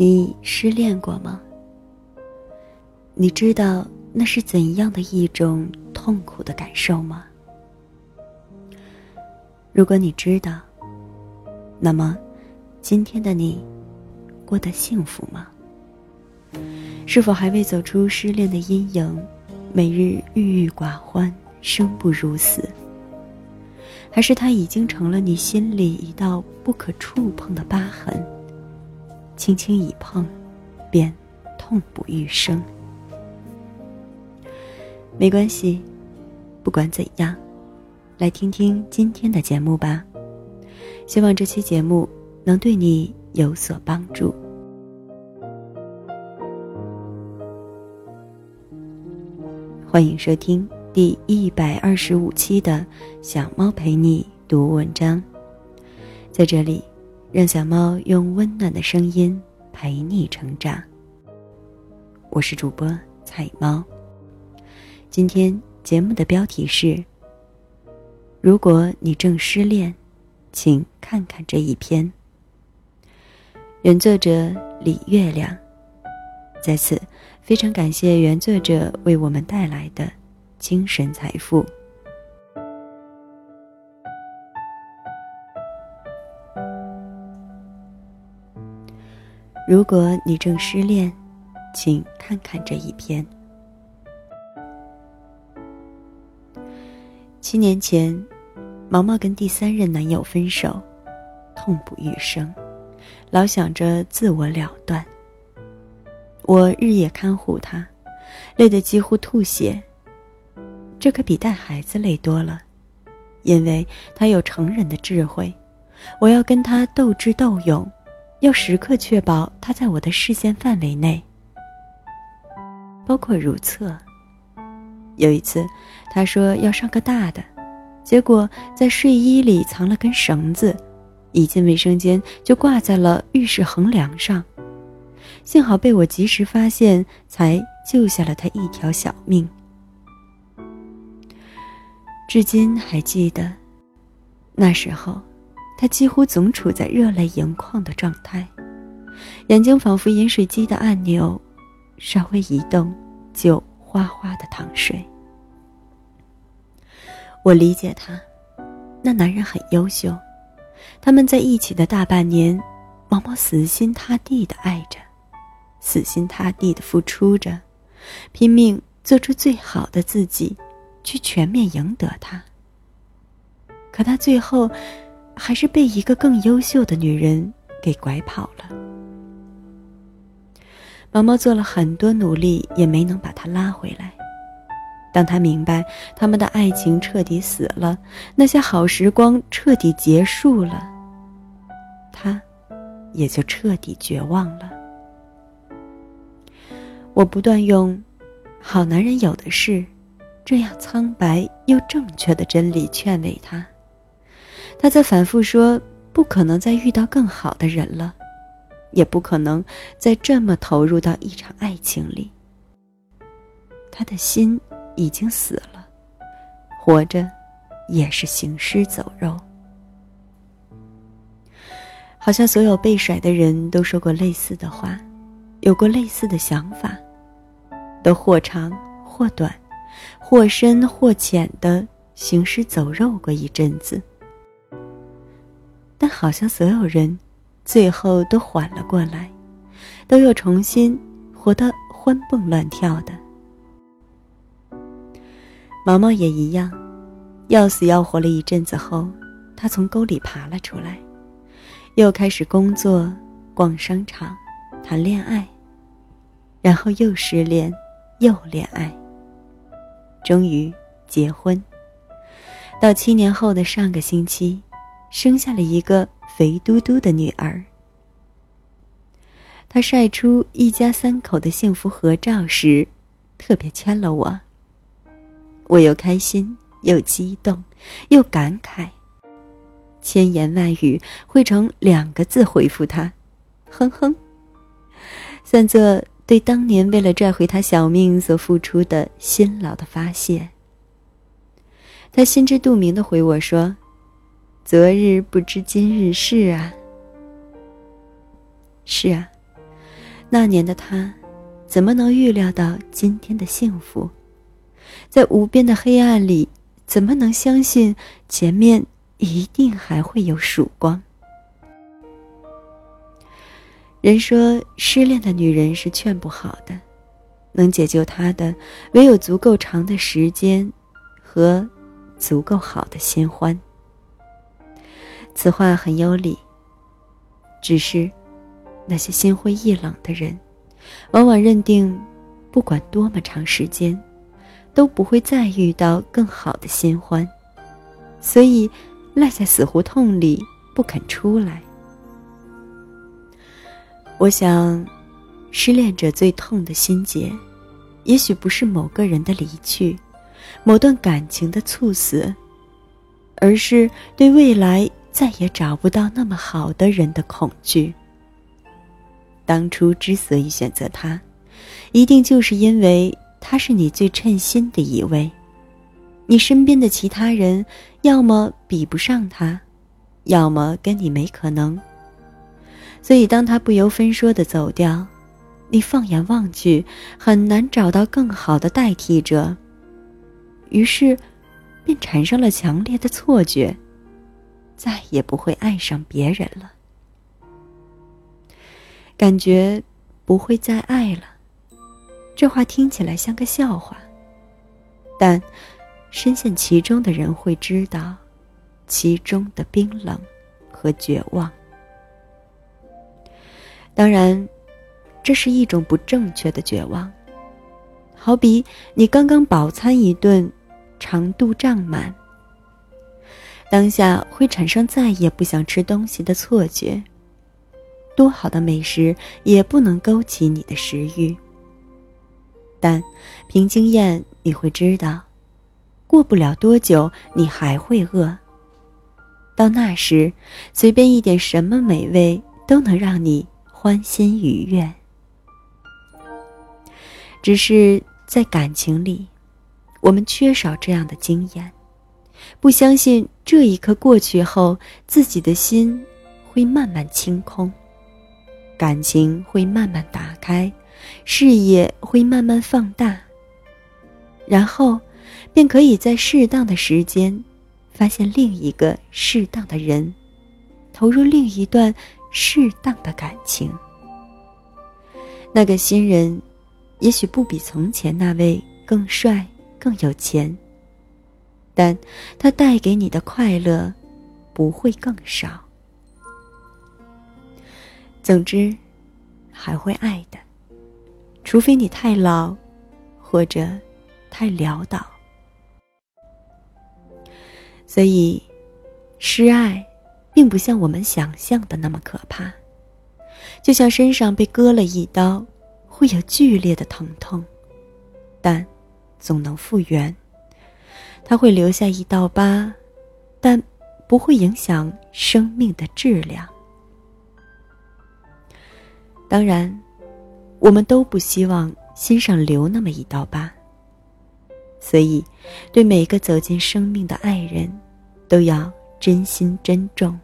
你失恋过吗？你知道那是怎样的一种痛苦的感受吗？如果你知道，那么今天的你过得幸福吗？是否还未走出失恋的阴影，每日郁郁寡欢，生不如死？还是它已经成了你心里一道不可触碰的疤痕？轻轻一碰，便痛不欲生。没关系，不管怎样，来听听今天的节目吧。希望这期节目能对你有所帮助。欢迎收听第一百二十五期的《小猫陪你读文章》，在这里。让小猫用温暖的声音陪你成长。我是主播彩猫。今天节目的标题是：如果你正失恋，请看看这一篇。原作者李月亮。在此，非常感谢原作者为我们带来的精神财富。如果你正失恋，请看看这一篇。七年前，毛毛跟第三任男友分手，痛不欲生，老想着自我了断。我日夜看护他，累得几乎吐血。这可比带孩子累多了，因为他有成人的智慧，我要跟他斗智斗勇。要时刻确保他在我的视线范围内，包括如厕。有一次，他说要上个大的，结果在睡衣里藏了根绳子，一进卫生间就挂在了浴室横梁上，幸好被我及时发现，才救下了他一条小命。至今还记得，那时候。他几乎总处在热泪盈眶的状态，眼睛仿佛饮水机的按钮，稍微一动就哗哗的淌水。我理解他，那男人很优秀，他们在一起的大半年，毛毛死心塌地的爱着，死心塌地的付出着，拼命做出最好的自己，去全面赢得他。可他最后。还是被一个更优秀的女人给拐跑了。毛毛做了很多努力，也没能把他拉回来。当他明白他们的爱情彻底死了，那些好时光彻底结束了，他也就彻底绝望了。我不断用“好男人有的是”这样苍白又正确的真理劝慰他。他在反复说：“不可能再遇到更好的人了，也不可能再这么投入到一场爱情里。”他的心已经死了，活着也是行尸走肉。好像所有被甩的人都说过类似的话，有过类似的想法，都或长或短，或深或浅的行尸走肉过一阵子。好像所有人，最后都缓了过来，都又重新活得欢蹦乱跳的。毛毛也一样，要死要活了一阵子后，他从沟里爬了出来，又开始工作、逛商场、谈恋爱，然后又失恋，又恋爱，终于结婚。到七年后的上个星期。生下了一个肥嘟嘟的女儿。他晒出一家三口的幸福合照时，特别圈了我。我又开心又激动，又感慨，千言万语汇成两个字回复他：哼哼。算作对当年为了拽回他小命所付出的辛劳的发泄。他心知肚明的回我说。昨日不知今日事啊。是啊，那年的他，怎么能预料到今天的幸福？在无边的黑暗里，怎么能相信前面一定还会有曙光？人说，失恋的女人是劝不好的，能解救她的，唯有足够长的时间和足够好的新欢。此话很有理。只是，那些心灰意冷的人，往往认定，不管多么长时间，都不会再遇到更好的新欢，所以赖在死胡同里不肯出来。我想，失恋者最痛的心结，也许不是某个人的离去，某段感情的猝死，而是对未来再也找不到那么好的人的恐惧。当初之所以选择他，一定就是因为他是你最称心的一位，你身边的其他人，要么比不上他，要么跟你没可能。所以，当他不由分说的走掉，你放眼望去，很难找到更好的代替者。于是，便产生了强烈的错觉，再也不会爱上别人了，感觉不会再爱了。这话听起来像个笑话，但深陷其中的人会知道，其中的冰冷和绝望。当然，这是一种不正确的绝望。好比你刚刚饱餐一顿，肠肚胀满，当下会产生再也不想吃东西的错觉。多好的美食也不能勾起你的食欲。但凭经验，你会知道，过不了多久你还会饿。到那时，随便一点什么美味都能让你。欢欣愉悦，只是在感情里，我们缺少这样的经验，不相信这一刻过去后，自己的心会慢慢清空，感情会慢慢打开，视野会慢慢放大，然后便可以在适当的时间，发现另一个适当的人，投入另一段。适当的感情，那个新人，也许不比从前那位更帅、更有钱，但它带给你的快乐，不会更少。总之，还会爱的，除非你太老，或者太潦倒。所以，失爱。并不像我们想象的那么可怕，就像身上被割了一刀，会有剧烈的疼痛，但总能复原。它会留下一道疤，但不会影响生命的质量。当然，我们都不希望心上留那么一道疤，所以，对每个走进生命的爱人，都要真心珍重。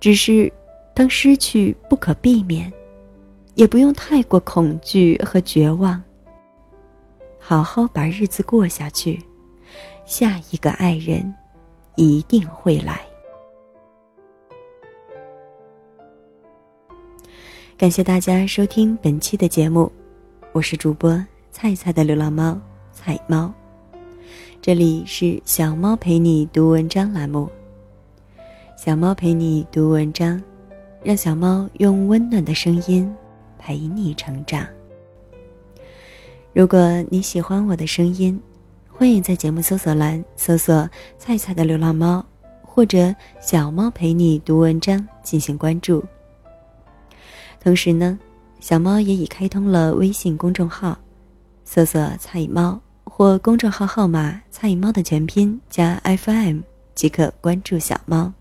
只是，当失去不可避免，也不用太过恐惧和绝望。好好把日子过下去，下一个爱人一定会来。感谢大家收听本期的节目，我是主播菜菜的流浪猫菜猫，这里是小猫陪你读文章栏目。小猫陪你读文章，让小猫用温暖的声音陪你成长。如果你喜欢我的声音，欢迎在节目搜索栏搜索“菜菜的流浪猫”或者“小猫陪你读文章”进行关注。同时呢，小猫也已开通了微信公众号，搜索“菜猫”或公众号号码“菜猫”的全拼加 FM 即可关注小猫。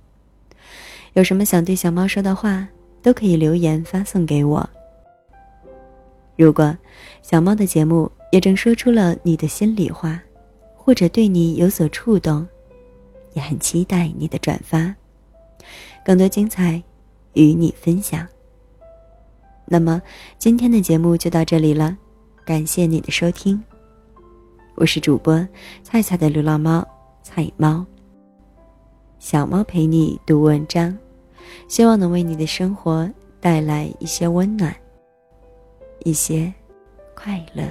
有什么想对小猫说的话，都可以留言发送给我。如果小猫的节目也正说出了你的心里话，或者对你有所触动，也很期待你的转发，更多精彩与你分享。那么今天的节目就到这里了，感谢你的收听。我是主播菜菜的流浪猫菜猫。小猫陪你读文章，希望能为你的生活带来一些温暖，一些快乐。